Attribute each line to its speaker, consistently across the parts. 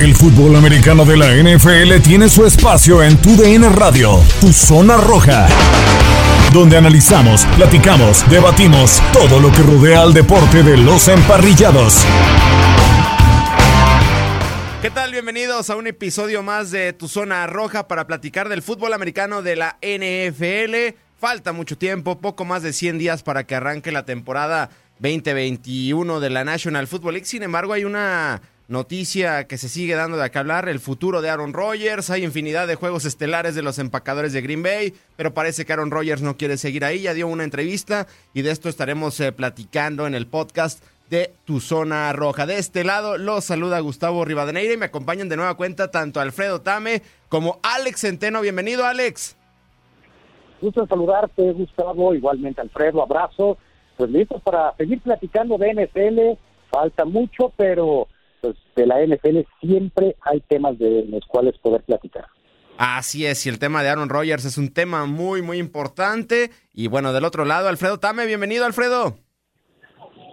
Speaker 1: El fútbol americano de la NFL tiene su espacio en Tu DN Radio, Tu Zona Roja, donde analizamos, platicamos, debatimos todo lo que rodea al deporte de los emparrillados.
Speaker 2: ¿Qué tal? Bienvenidos a un episodio más de Tu Zona Roja para platicar del fútbol americano de la NFL. Falta mucho tiempo, poco más de 100 días para que arranque la temporada 2021 de la National Football League. Sin embargo, hay una noticia que se sigue dando de acá hablar, el futuro de Aaron Rodgers. Hay infinidad de juegos estelares de los empacadores de Green Bay, pero parece que Aaron Rodgers no quiere seguir ahí. Ya dio una entrevista y de esto estaremos eh, platicando en el podcast de Tu Zona Roja. De este lado los saluda Gustavo Rivadeneira y me acompañan de nueva cuenta tanto Alfredo Tame como Alex Centeno. Bienvenido, Alex.
Speaker 3: Gusto saludarte, Gustavo. Igualmente, Alfredo, abrazo. Pues listo para seguir platicando de NFL. Falta mucho, pero pues de la NFL siempre hay temas de los cuales poder platicar.
Speaker 2: Así es, y el tema de Aaron Rodgers es un tema muy, muy importante. Y bueno, del otro lado, Alfredo Tame, bienvenido, Alfredo.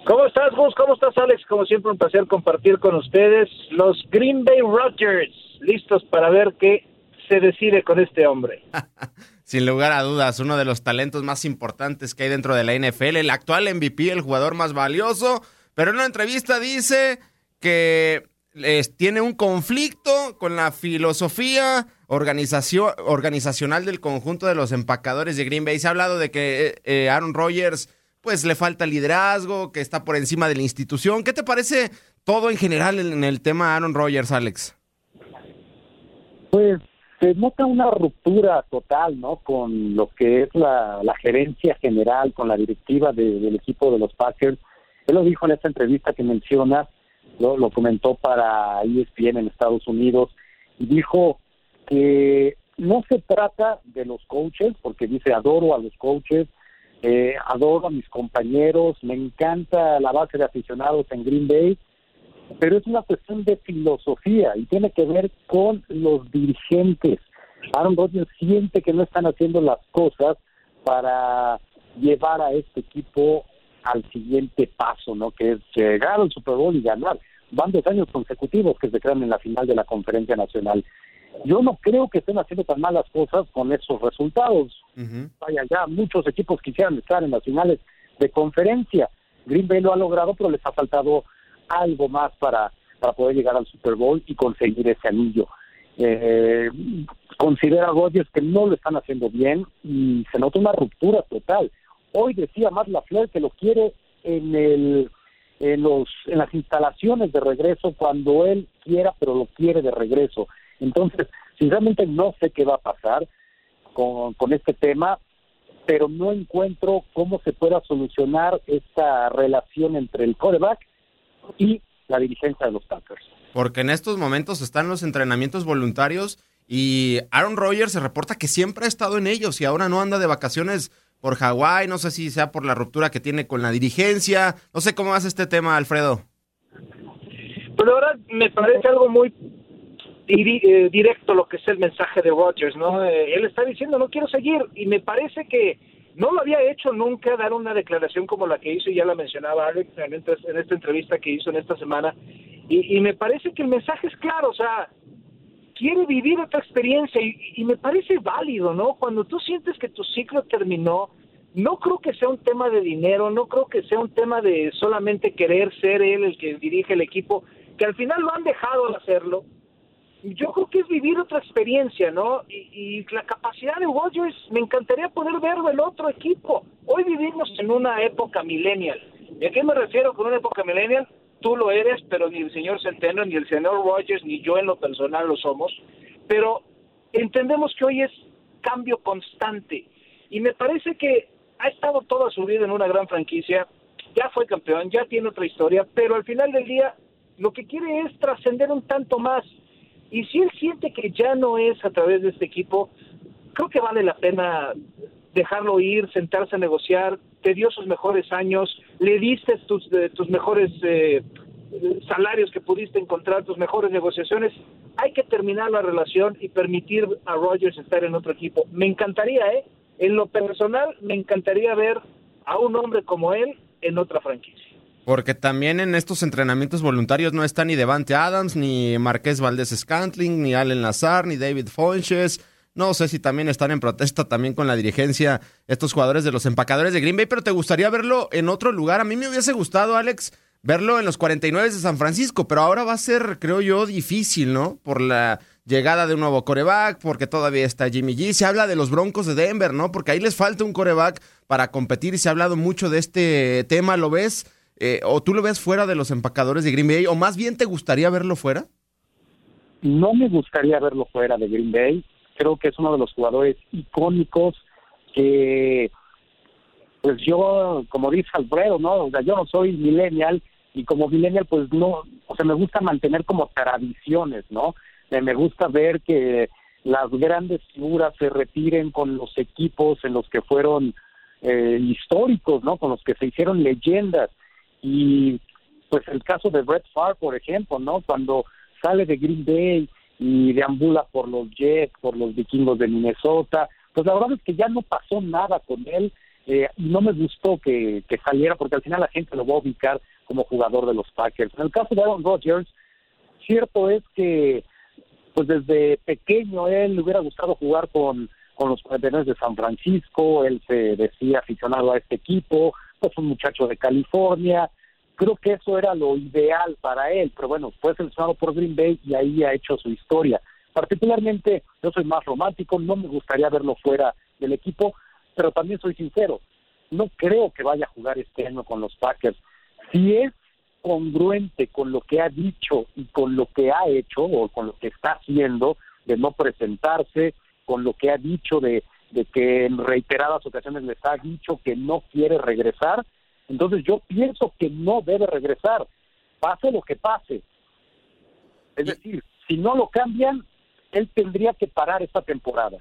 Speaker 4: ¿Cómo estás, Gus? ¿Cómo estás, Alex? Como siempre, un placer compartir con ustedes los Green Bay Rodgers, listos para ver qué se decide con este hombre.
Speaker 2: Sin lugar a dudas, uno de los talentos más importantes que hay dentro de la NFL, el actual MVP, el jugador más valioso, pero en una entrevista dice que tiene un conflicto con la filosofía organización, organizacional del conjunto de los empacadores de Green Bay. Se ha hablado de que eh, eh, Aaron Rodgers pues le falta liderazgo, que está por encima de la institución. ¿Qué te parece todo en general en el tema Aaron Rodgers, Alex?
Speaker 3: Pues se nota una ruptura total, ¿no? Con lo que es la, gerencia general, con la directiva del equipo de los Packers. Él lo dijo en esta entrevista que mencionas, lo, comentó para ESPN en Estados Unidos, y dijo que no se trata de los coaches, porque dice adoro a los coaches, eh, adoro a mis compañeros, me encanta la base de aficionados en Green Bay, pero es una cuestión de filosofía y tiene que ver con los dirigentes. Aaron Rodgers siente que no están haciendo las cosas para llevar a este equipo al siguiente paso, ¿no? Que es llegar al Super Bowl y ganar. Van dos años consecutivos que se quedan en la final de la Conferencia Nacional. Yo no creo que estén haciendo tan malas cosas con esos resultados. Vaya, ya muchos equipos quisieran estar en las finales de conferencia. Green Bay lo ha logrado, pero les ha faltado algo más para, para poder llegar al Super Bowl y conseguir ese anillo. Eh, considera Rodgers que no lo están haciendo bien y se nota una ruptura total. Hoy decía Matt LaFleur que lo quiere en el en los en las instalaciones de regreso cuando él quiera, pero lo quiere de regreso. Entonces, sinceramente no sé qué va a pasar con, con este tema, pero no encuentro cómo se pueda solucionar esta relación entre el coreback y la dirigencia de los Packers.
Speaker 2: Porque en estos momentos están los entrenamientos voluntarios y Aaron Rodgers se reporta que siempre ha estado en ellos y ahora no anda de vacaciones por Hawái, no sé si sea por la ruptura que tiene con la dirigencia, no sé cómo hace este tema, Alfredo.
Speaker 4: Pues ahora me parece algo muy eh, directo lo que es el mensaje de Rogers, ¿no? Eh, él está diciendo, no quiero seguir, y me parece que no lo había hecho nunca dar una declaración como la que hizo, y ya la mencionaba Alex en, esta entrevista que hizo en esta semana, y, me parece que el mensaje es claro, o sea, quiere vivir otra experiencia, y, me parece válido, ¿no? Cuando tú sientes que tu ciclo terminó, no creo que sea un tema de dinero, no creo que sea un tema de solamente querer ser él el que dirige el equipo, que al final lo han dejado de hacerlo, yo creo que es vivir otra experiencia, ¿no? Y, la capacidad de Rodgers, me encantaría poder verlo en otro equipo. Hoy vivimos en una época millennial. ¿Y a qué me refiero con una época millennial? Tú lo eres, pero ni el señor Centeno, ni el señor Rodgers, ni yo en lo personal lo somos. Pero entendemos que hoy es cambio constante. Y me parece que ha estado toda su vida en una gran franquicia, ya fue campeón, ya tiene otra historia, pero al final del día lo que quiere es trascender un tanto más. Y si él siente que ya no es a través de este equipo, creo que vale la pena dejarlo ir, sentarse a negociar, te dio sus mejores años, le diste tus, tus mejores eh, salarios que pudiste encontrar, tus mejores negociaciones. Hay que terminar la relación y permitir a Rogers estar en otro equipo. Me encantaría, ¿eh? En lo personal, me encantaría ver a un hombre como él en otra franquicia.
Speaker 2: Porque también en estos entrenamientos voluntarios no está ni Devante Adams, ni Marqués Valdés Scantling, ni Allen Lazar, ni David Fonches. No sé si también están en protesta también con la dirigencia estos jugadores de los empacadores de Green Bay, pero te gustaría verlo en otro lugar. A mí me hubiese gustado, Alex, verlo en los 49 de San Francisco, pero ahora va a ser, creo yo, difícil, ¿no? Por la llegada de un nuevo coreback, porque todavía está Jimmy G. Se habla de los Broncos de Denver, ¿no? Porque ahí les falta un coreback para competir y se ha hablado mucho de este tema, ¿lo ves? Eh, ¿O tú lo ves fuera de los empacadores de Green Bay? ¿O más bien te gustaría verlo fuera?
Speaker 3: No me gustaría verlo fuera de Green Bay. Creo que es uno de los jugadores icónicos que, pues yo, como dice Alfredo, ¿no? O sea, yo no soy millennial y como millennial, pues no, o sea, me gusta mantener como tradiciones, ¿no? Me gusta ver que las grandes figuras se retiren con los equipos en los que fueron eh, históricos, ¿no? Con los que se hicieron leyendas y pues el caso de Brett Favre, por ejemplo, ¿no? Cuando sale de Green Bay y deambula por los Jets, por los vikingos de Minnesota, pues la verdad es que ya no pasó nada con él eh, no me gustó que, que saliera porque al final la gente lo va a ubicar como jugador de los Packers. En el caso de Aaron Rodgers, cierto es que pues desde pequeño él le hubiera gustado jugar con, con los 49 de San Francisco, él se decía aficionado a este equipo, es un muchacho de California, creo que eso era lo ideal para él, pero bueno, fue seleccionado por Green Bay y ahí ha hecho su historia. Particularmente, yo soy más romántico, no me gustaría verlo fuera del equipo, pero también soy sincero, no creo que vaya a jugar este año con los Packers. Si es congruente con lo que ha dicho y con lo que ha hecho o con lo que está haciendo de no presentarse, con lo que ha dicho de de que en reiteradas ocasiones les ha dicho que no quiere regresar, entonces yo pienso que no debe regresar, pase lo que pase. Es decir, si no lo cambian, él tendría que parar esta temporada.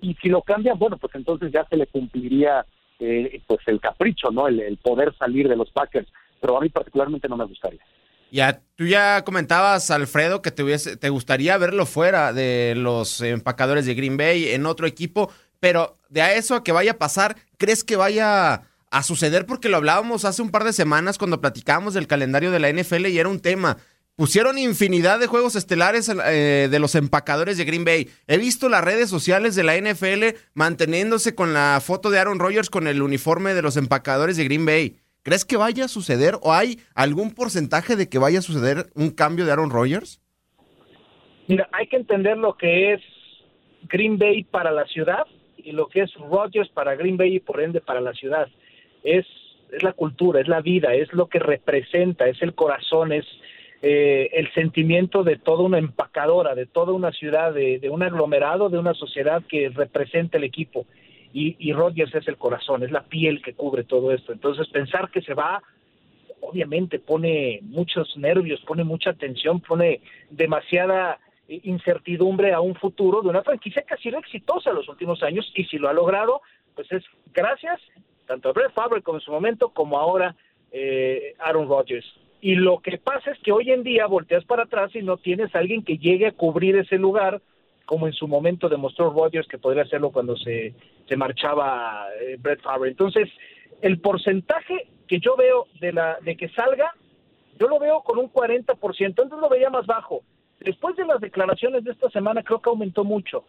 Speaker 3: Y si lo cambian, bueno, pues entonces ya se le cumpliría eh, pues el capricho, ¿no? El, el poder salir de los Packers. Pero a mí particularmente no me gustaría.
Speaker 2: Ya, tú ya comentabas, Alfredo, que te, hubiese, te gustaría verlo fuera de los empacadores de Green Bay en otro equipo, pero de a eso a que vaya a pasar, ¿crees que vaya a suceder? Porque lo hablábamos hace un par de semanas cuando platicábamos del calendario de la NFL y era un tema. Pusieron infinidad de juegos estelares eh, de los empacadores de Green Bay. He visto las redes sociales de la NFL manteniéndose con la foto de Aaron Rodgers con el uniforme de los empacadores de Green Bay. ¿Crees que vaya a suceder o hay algún porcentaje de que vaya a suceder un cambio de Aaron Rodgers?
Speaker 4: Mira, hay que entender lo que es Green Bay para la ciudad y lo que es Rodgers para Green Bay y por ende para la ciudad. Es, es la cultura, es la vida, es lo que representa, es el corazón, es eh, el sentimiento de toda una empacadora, de toda una ciudad, de, de un aglomerado, de una sociedad que representa el equipo y, y Rodgers es el corazón, es la piel que cubre todo esto. Entonces pensar que se va, obviamente pone muchos nervios, pone mucha tensión, pone demasiada incertidumbre a un futuro de una franquicia que ha sido exitosa en los últimos años y si lo ha logrado, pues es gracias tanto a Brett Favre como en su momento como ahora eh, Aaron Rodgers. Y lo que pasa es que hoy en día volteas para atrás y no tienes a alguien que llegue a cubrir ese lugar como en su momento demostró Rodgers que podría hacerlo cuando se, se marchaba eh, Brett Favre. Entonces, el porcentaje que yo veo de, la, de que salga, yo lo veo con un 40%, antes lo veía más bajo. Después de las declaraciones de esta semana creo que aumentó mucho.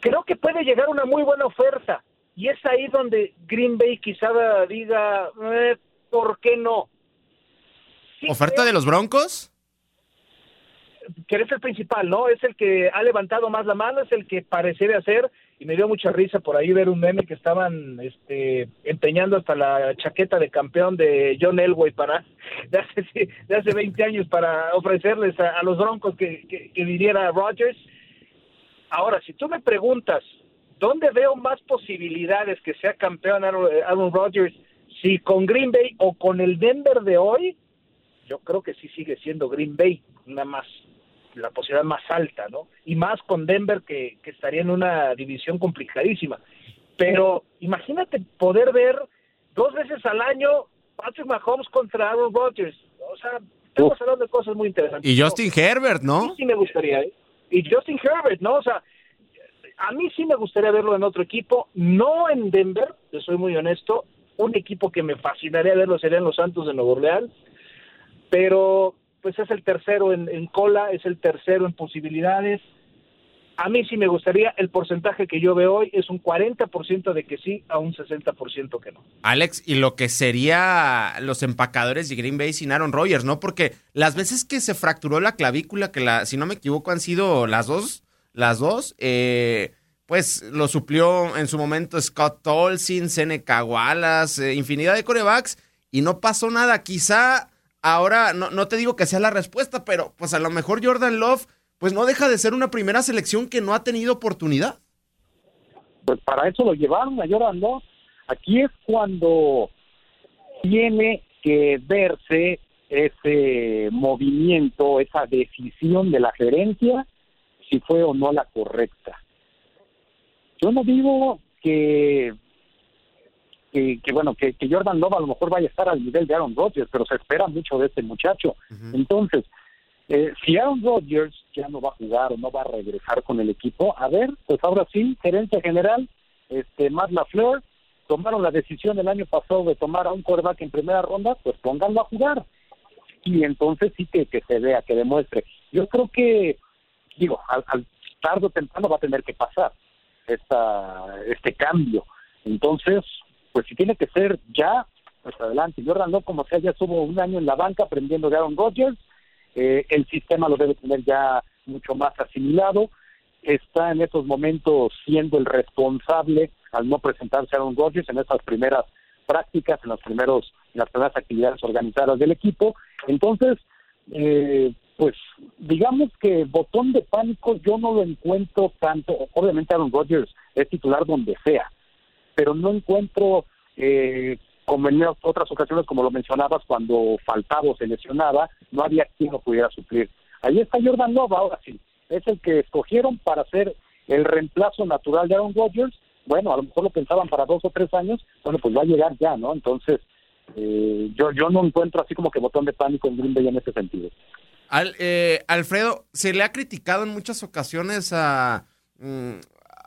Speaker 4: Creo que puede llegar una muy buena oferta y es ahí donde Green Bay quizá diga, eh, ¿por qué no?
Speaker 2: ¿Oferta de los Broncos?
Speaker 4: que eres el principal, ¿no? Es el que ha levantado más la mano, es el que parece de hacer, y me dio mucha risa por ahí ver un meme que estaban este, empeñando hasta la chaqueta de campeón de John Elway para, de hace, de hace 20 años para ofrecerles a, los broncos que, que, viniera Rodgers. Ahora, si tú me preguntas, ¿dónde veo más posibilidades que sea campeón Aaron, Aaron Rodgers? Si con Green Bay o con el Denver de hoy,
Speaker 5: yo creo que sí sigue siendo Green Bay, una más la posibilidad más alta, ¿no? Y más con Denver que, que estaría en una división complicadísima. Pero imagínate poder ver dos veces al año Patrick Mahomes contra Aaron Rodgers. O sea, estamos hablando de cosas muy interesantes.
Speaker 2: Y Justin Herbert, ¿no?
Speaker 5: Sí, sí me gustaría. ¿eh? Y Justin Herbert, ¿no? O sea, a mí sí me gustaría verlo en otro equipo, no en Denver, te soy muy honesto. Un equipo que me fascinaría verlo serían los Santos de Nuevo Orleans, pero pues es el tercero en, en cola, es el tercero en posibilidades. A mí sí me gustaría, el porcentaje que yo veo hoy es un 40% de que sí a un 60% que no.
Speaker 2: Alex, y lo que sería los empacadores de Green Bay sin Aaron Rodgers, ¿no? Porque las veces que se fracturó la clavícula, que la, si no me equivoco han sido las dos, las dos, eh, pues lo suplió en su momento Scott Tolson, Seneca Wallace, eh, infinidad de corebacks, y no pasó nada. Quizá ahora, no, no te digo que sea la respuesta, pero pues a lo mejor Jordan Love pues no deja de ser una primera selección que no ha tenido oportunidad.
Speaker 3: Pues para eso lo llevaron a Jordan Love. Aquí es cuando tiene que verse ese movimiento, esa decisión de la gerencia, si fue o no la correcta. Yo no digo que que, bueno, que, Jordan Love a lo mejor vaya a estar al nivel de Aaron Rodgers, pero se espera mucho de este muchacho. Entonces, eh, si Aaron Rodgers ya no va a jugar o no va a regresar con el equipo, a ver, pues ahora sí, gerente general, este Matt LaFleur, tomaron la decisión el año pasado de tomar a un quarterback en primera ronda, pues pónganlo a jugar. Y entonces sí que, que se vea, que demuestre. Yo creo que, digo, al, al tarde o temprano va a tener que pasar esta, este cambio. Entonces, pues si tiene que ser ya, pues adelante. Jordan no como sea, ya estuvo un año en la banca aprendiendo de Aaron Rodgers, eh, el sistema lo debe tener ya mucho más asimilado, está en estos momentos siendo el responsable al no presentarse Aaron Rodgers en esas primeras prácticas, en los primeros, en las primeras actividades organizadas del equipo. Entonces, eh, pues digamos que botón de pánico yo no lo encuentro tanto, obviamente Aaron Rodgers es titular donde sea, pero no encuentro eh, como en otras ocasiones, como lo mencionabas, cuando faltaba o se lesionaba, no había quien lo pudiera suplir. Ahí está Jordan Love, ahora sí. Es el que escogieron para ser el reemplazo natural de Aaron Rodgers. Bueno, a lo mejor lo pensaban para dos o tres años. Bueno, pues va a llegar ya, ¿no? Entonces, eh, yo, yo no encuentro así como que botón de pánico en Green Bay en ese sentido.
Speaker 2: Al, eh, Alfredo, se le ha criticado en muchas ocasiones a mm,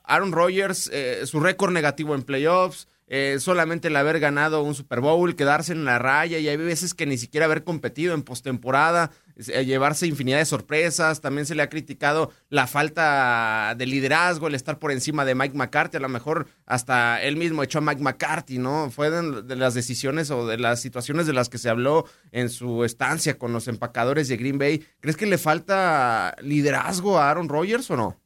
Speaker 2: Aaron Rodgers eh, su récord negativo en playoffs, eh, solamente el haber ganado un Super Bowl, quedarse en la raya y hay veces que ni siquiera haber competido en postemporada, llevarse infinidad de sorpresas. También se le ha criticado la falta de liderazgo, el estar por encima de Mike McCarthy. A lo mejor hasta él mismo echó a Mike McCarthy, ¿no? Fue de, las decisiones o de las situaciones de las que se habló en su estancia con los empacadores de Green Bay. ¿Crees que le falta liderazgo a Aaron Rodgers o no?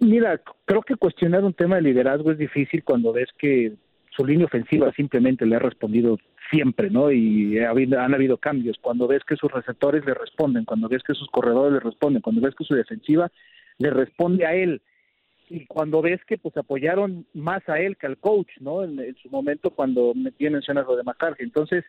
Speaker 4: Mira, creo que cuestionar un tema de liderazgo es difícil cuando ves que su línea ofensiva simplemente le ha respondido siempre, ¿no? Y han habido cambios. Cuando ves que sus receptores le responden, cuando ves que sus corredores le responden, cuando ves que su defensiva le responde a él, y cuando ves que pues apoyaron más a él que al coach, ¿no? En, su momento cuando metí mencionas lo de McCarthy. Entonces,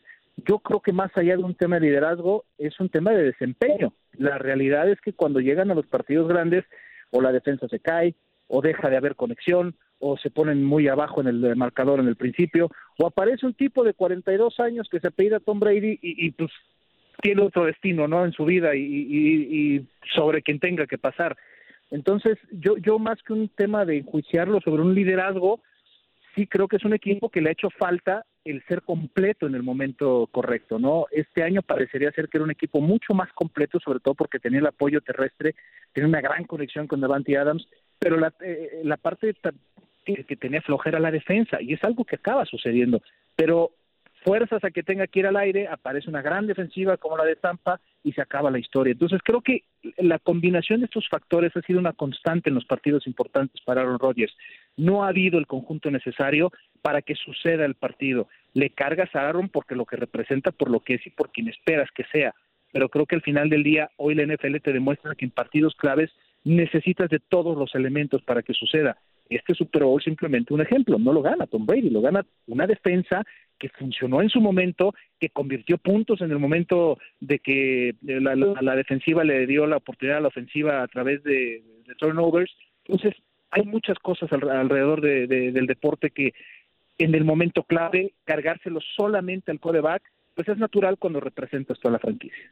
Speaker 4: yo creo que más allá de un tema de liderazgo, es un tema de desempeño. La realidad es que cuando llegan a los partidos grandes, o la defensa se cae, o deja de haber conexión, o se ponen muy abajo en el marcador en el principio, o aparece un tipo de 42 años que se apellida Tom Brady y, y pues tiene otro destino, ¿no? En su vida y, y, y, sobre quien tenga que pasar. Entonces, yo, yo más que un tema de enjuiciarlo sobre un liderazgo, sí creo que es un equipo que le ha hecho falta el ser completo en el momento correcto, ¿no? Este año parecería ser que era un equipo mucho más completo, sobre todo porque tenía el apoyo terrestre, tenía una gran conexión con Devante Adams, pero la, eh, la parte que tenía flojera la defensa, y es algo que acaba sucediendo, pero fuerzas a que tenga que ir al aire, aparece una gran defensiva como la de Tampa y se acaba la historia. Entonces creo que la combinación de estos factores ha sido una constante en los partidos importantes para Aaron Rodgers. No ha habido el conjunto necesario para que suceda el partido. Le cargas a Aaron porque lo que representa, por lo que es y por quien esperas que sea. Pero creo que al final del día, hoy la NFL te demuestra que en partidos claves necesitas de todos los elementos para que suceda Este Super Bowl simplemente un ejemplo, no lo gana Tom Brady, lo gana una defensa que funcionó en su momento, que convirtió puntos en el momento de que la, la, defensiva le dio la oportunidad a la ofensiva a través de, turnovers. Entonces, hay muchas cosas alrededor de, del deporte que en el momento clave, cargárselo solamente al coreback, pues es natural cuando representas toda la franquicia.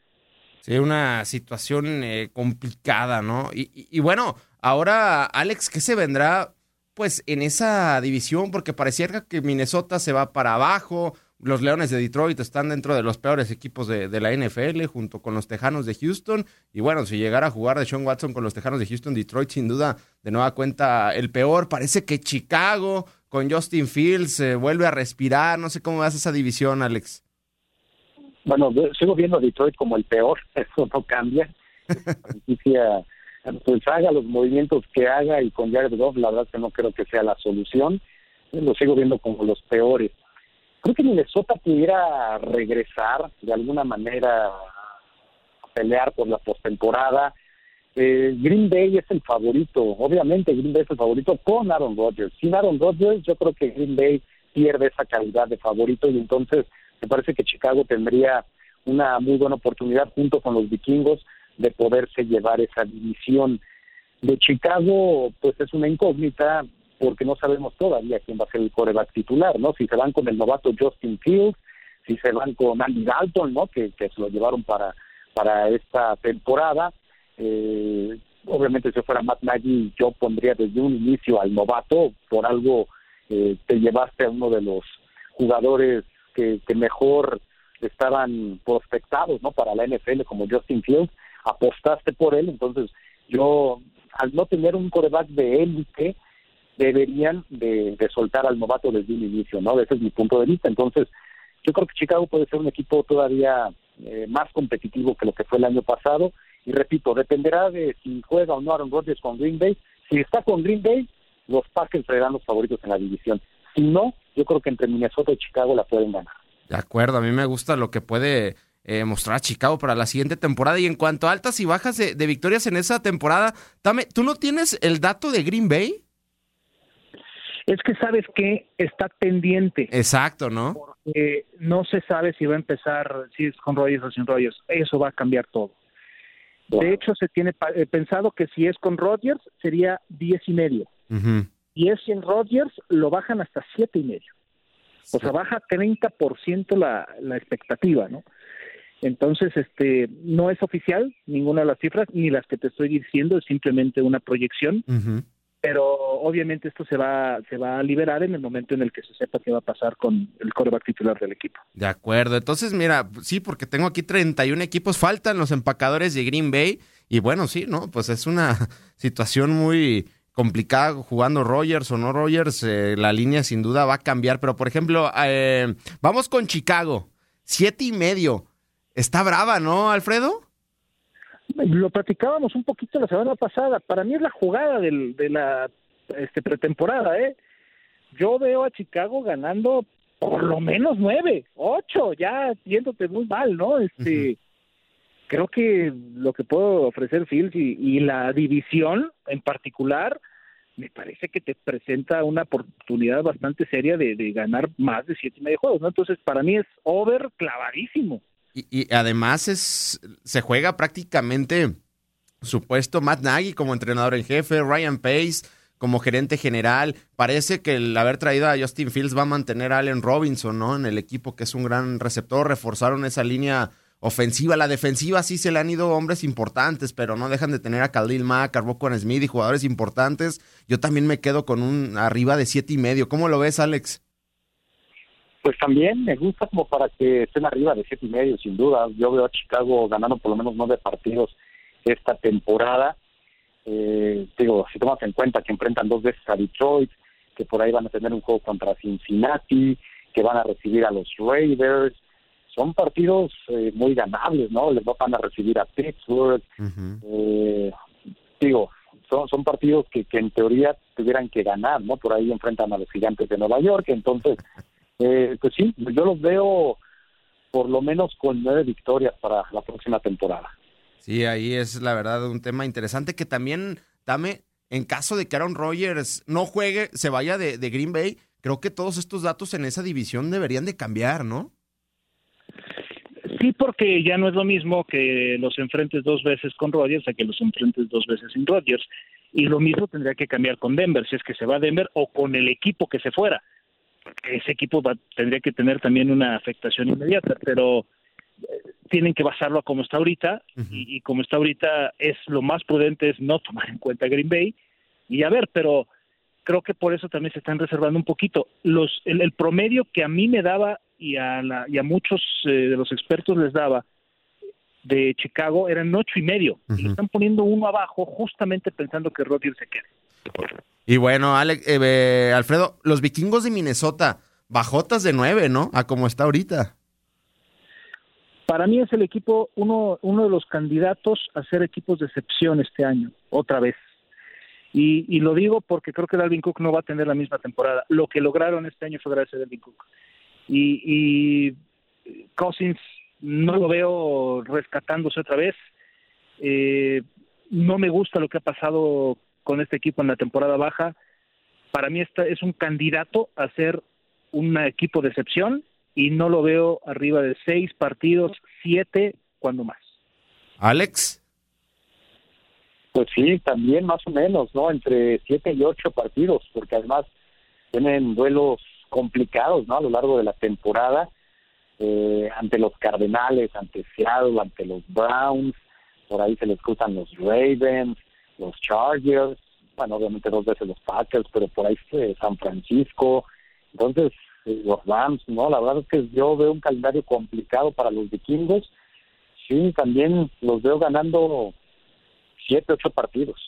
Speaker 2: Sí, una situación eh, complicada, ¿no? Y, y, bueno, ahora, Alex, ¿qué se vendrá pues en esa división? Porque pareciera que Minnesota se va para abajo, los Leones de Detroit están dentro de los peores equipos de, de, la NFL, junto con los Tejanos de Houston. Y bueno, si llegara a jugar de Sean Watson con los Tejanos de Houston, Detroit sin duda de nueva cuenta el peor. Parece que Chicago con Justin Fields se vuelve a respirar. No sé cómo vas esa división, Alex.
Speaker 3: Bueno, sigo viendo a Detroit como el peor, eso no cambia. pues haga los movimientos que haga y con Jared Goff, la verdad que no creo que sea la solución. Lo sigo viendo como los peores. Creo que Minnesota pudiera regresar de alguna manera a pelear por la postemporada. Eh, Green Bay es el favorito, obviamente Green Bay es el favorito con Aaron Rodgers. Sin Aaron Rodgers, yo creo que Green Bay pierde esa calidad de favorito y entonces me parece que Chicago tendría una muy buena oportunidad junto con los vikingos de poderse llevar esa división. De Chicago, pues es una incógnita porque no sabemos todavía quién va a ser el coreback titular, ¿no? Si se van con el novato Justin Fields, si se van con Andy Dalton, ¿no? Que, que se lo llevaron para, para esta temporada. Eh, obviamente si fuera Matt Nagy, yo pondría desde un inicio al novato, por algo eh, te llevaste a uno de los jugadores que, mejor estaban prospectados no para la NFL como Justin Fields. Apostaste por él. Entonces yo al no tener un coreback de élite deberían de, soltar al novato desde un inicio no ese es mi punto de vista. Entonces yo creo que Chicago puede ser un equipo todavía eh, más competitivo que lo que fue el año pasado y repito dependerá de si juega o no Aaron Rodgers con Green Bay si está con Green Bay los Packers serán los favoritos en la división si no yo creo que entre Minnesota y Chicago la pueden ganar.
Speaker 2: De acuerdo, a mí me gusta lo que puede eh, mostrar Chicago para la siguiente temporada. Y en cuanto a altas y bajas de, victorias en esa temporada, Tame, ¿tú no tienes el dato de Green Bay?
Speaker 4: Es que sabes que está pendiente.
Speaker 2: Exacto, ¿no?
Speaker 4: Porque no se sabe si va a empezar, si es con Rogers o sin Rogers. Eso va a cambiar todo. De hecho, se tiene eh, pensado que si es con Rogers sería diez y medio y es en Rodgers lo bajan hasta siete y medio. O sea, baja 30% la, la expectativa, ¿no? Entonces, este, no es oficial ninguna de las cifras, ni las que te estoy diciendo, es simplemente una proyección. Pero obviamente esto se va, se va a liberar en el momento en el que se sepa qué va a pasar con el coreback titular del equipo.
Speaker 2: De acuerdo. Entonces, mira, sí, porque tengo aquí 31 equipos, faltan los empacadores de Green Bay. Y bueno, sí, ¿no? Pues es una situación muy, complicada jugando Rogers o no Rogers, eh, la línea sin duda va a cambiar. Pero, por ejemplo, eh, vamos con Chicago, siete y medio. Está brava, ¿no, Alfredo?
Speaker 4: Lo platicábamos un poquito la semana pasada. Para mí es la jugada del, de la este, pretemporada, ¿eh? Yo veo a Chicago ganando por lo menos nueve, ocho, ya siéndote muy mal, ¿no? Este, creo que lo que puedo ofrecer Fields y, la división en particular, me parece que te presenta una oportunidad bastante seria de, ganar más de siete y medio juegos, ¿no? Entonces, para mí es over clavadísimo.
Speaker 2: Y, además es se juega prácticamente supuesto Matt Nagy como entrenador en jefe, Ryan Pace como gerente general. Parece que el haber traído a Justin Fields va a mantener a Allen Robinson, ¿no? En el equipo que es un gran receptor. Reforzaron esa línea ofensiva. La defensiva sí se le han ido hombres importantes, pero no dejan de tener a Khalil Mack, a Smith y jugadores importantes. Yo también me quedo con un arriba de siete y medio. ¿Cómo lo ves, Alex?
Speaker 3: Pues también me gusta como para que estén arriba de siete y medio, sin duda. Yo veo a Chicago ganando por lo menos nueve partidos esta temporada. Eh, digo, si tomas en cuenta que enfrentan dos veces a Detroit, que por ahí van a tener un juego contra Cincinnati, que van a recibir a los Raiders, son partidos eh, muy ganables, ¿no? Les van a recibir a Pittsburgh. eh, digo, son, son partidos que, que en teoría tuvieran que ganar, ¿no? Por ahí enfrentan a los gigantes de Nueva York. Entonces, eh, pues sí, yo los veo por lo menos con nueve victorias para la próxima temporada.
Speaker 2: Sí, ahí es la verdad un tema interesante que también, dame, en caso de que Aaron Rodgers no juegue, se vaya de, de Green Bay, creo que todos estos datos en esa división deberían de cambiar, ¿no?
Speaker 4: Sí, porque ya no es lo mismo que los enfrentes dos veces con Rodgers a que los enfrentes dos veces sin Rodgers. Y lo mismo tendría que cambiar con Denver, si es que se va a Denver o con el equipo que se fuera. Ese equipo va, tendría que tener también una afectación inmediata, pero eh, tienen que basarlo a como está ahorita y, y, como está ahorita es lo más prudente es no tomar en cuenta Green Bay y a ver, pero creo que por eso también se están reservando un poquito. Los, el, el promedio que a mí me daba y a, la, y a muchos eh, de los expertos les daba de Chicago eran ocho y medio. Uh -huh. Y están poniendo uno abajo justamente pensando que Rodgers se quede.
Speaker 2: Y bueno, eh, Alfredo, los vikingos de Minnesota, bajotas de nueve, ¿no? A como está ahorita.
Speaker 4: Para mí es el equipo, uno, uno de los candidatos a ser equipos de excepción este año, otra vez. Y, lo digo porque creo que Dalvin Cook no va a tener la misma temporada. Lo que lograron este año fue gracias a Dalvin Cook. Y, y Cousins no lo veo rescatándose otra vez. Eh, no me gusta lo que ha pasado con este equipo en la temporada baja. Para mí esta es un candidato a ser un equipo de excepción y no lo veo arriba de seis partidos, siete, cuando más.
Speaker 2: Alex.
Speaker 3: Pues sí, también más o menos, ¿no? Entre siete y ocho partidos, porque además tienen duelos complicados, ¿no? A lo largo de la temporada, eh, ante los Cardenales, ante Seattle, ante los Browns, por ahí se les cruzan los Ravens, los Chargers, bueno, obviamente dos veces los Packers, pero por ahí eh, San Francisco, entonces eh, los Rams, ¿no? La verdad es que yo veo un calendario complicado para los vikingos, sí, también los veo ganando siete, ocho partidos.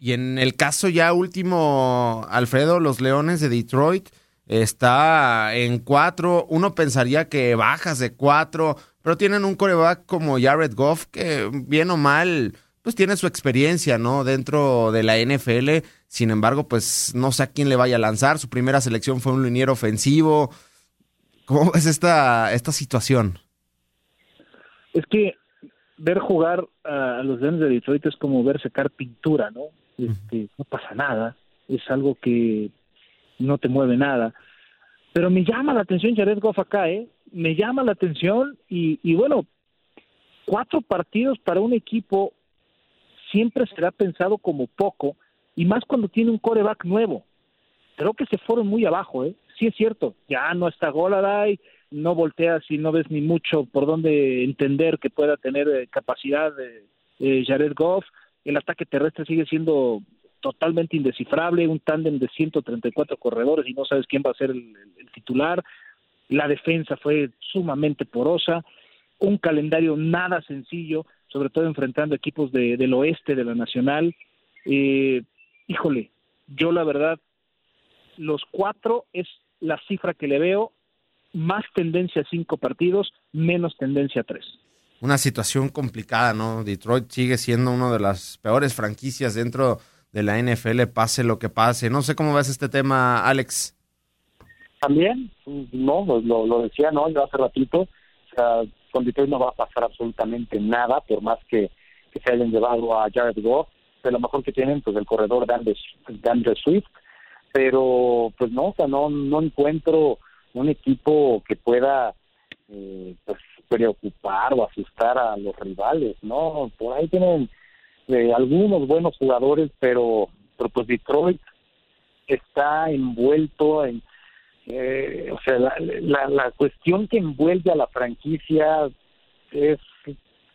Speaker 2: Y en el caso ya último, Alfredo, los Leones de Detroit está en cuatro. Uno pensaría que bajas de cuatro, pero tienen un coreback como Jared Goff que, bien o mal, pues tiene su experiencia, ¿no? Dentro de la NFL. Sin embargo, pues no sé a quién le vaya a lanzar. Su primera selección fue un liniero ofensivo. ¿Cómo es esta, esta situación?
Speaker 4: Es que ver jugar a los Leones de Detroit es como ver secar pintura, ¿no? Este, no pasa nada, es algo que no te mueve nada. Pero me llama la atención Jared Goff acá, ¿eh? Me llama la atención y, y bueno, cuatro partidos para un equipo siempre será pensado como poco y más cuando tiene un coreback nuevo. Creo que se fueron muy abajo, ¿eh? Sí es cierto, ya no está Goladay, no volteas y no ves ni mucho por dónde entender que pueda tener eh, capacidad de eh, Jared Goff. El ataque terrestre sigue siendo totalmente indescifrable, un tándem de 134 corredores y no sabes quién va a ser el, titular. La defensa fue sumamente porosa, un calendario nada sencillo, sobre todo enfrentando equipos de, del oeste de la Nacional. Eh, híjole, yo la verdad, los cuatro es la cifra que le veo, más tendencia a cinco partidos, menos tendencia a tres
Speaker 2: una situación complicada, ¿no? Detroit sigue siendo una de las peores franquicias dentro de la NFL, pase lo que pase. No sé cómo ves este tema, Alex.
Speaker 3: También, no, lo, lo decía, ¿no? Yo hace ratito, o sea, con Detroit no va a pasar absolutamente nada, por más que, se hayan llevado a Jared Goff, de lo mejor que tienen, pues el corredor de Swift, pero pues no, o sea, no, no encuentro un equipo que pueda eh, pues preocupar o asustar a los rivales, ¿no? Por ahí tienen eh, algunos buenos jugadores, pero, pero pues Detroit está envuelto en, eh, o sea, la, la, la cuestión que envuelve a la franquicia es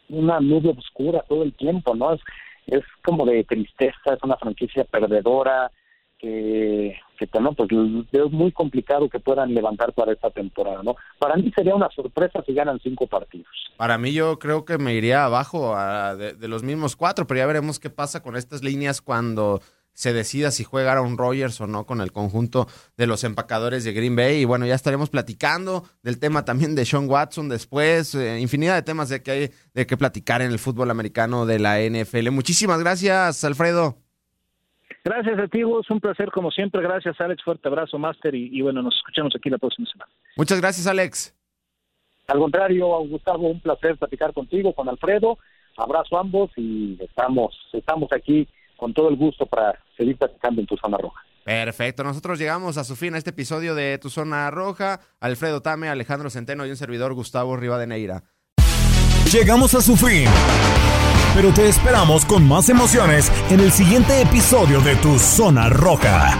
Speaker 3: una nube oscura todo el tiempo, ¿no? Es, es como de tristeza, es una franquicia perdedora, que, que no, pues es muy complicado que puedan levantar para esta temporada, ¿no? Para mí sería una sorpresa si ganan cinco partidos.
Speaker 2: Para mí yo creo que me iría abajo a, de, de, los mismos cuatro, pero ya veremos qué pasa con estas líneas cuando se decida si juega Aaron Rodgers o no con el conjunto de los empacadores de Green Bay. Y bueno, ya estaremos platicando del tema también de Sean Watson después, eh, infinidad de temas de que hay de que platicar en el fútbol americano de la NFL. Muchísimas gracias, Alfredo.
Speaker 4: Gracias a ti, es un placer como siempre. Gracias, Alex. Fuerte abrazo, Master. Y, y, bueno, nos escuchamos aquí la próxima semana.
Speaker 2: Muchas gracias, Alex.
Speaker 3: Al contrario, Gustavo, un placer platicar contigo, con Alfredo. Abrazo a ambos y estamos, estamos aquí con todo el gusto para seguir platicando en tu zona roja.
Speaker 2: Perfecto, nosotros llegamos a su fin a este episodio de Tu Zona Roja. Alfredo Tame, Alejandro Centeno y un servidor Gustavo Rivadeneira.
Speaker 1: Llegamos a su fin. Pero te esperamos con más emociones en el siguiente episodio de Tu Zona Roja.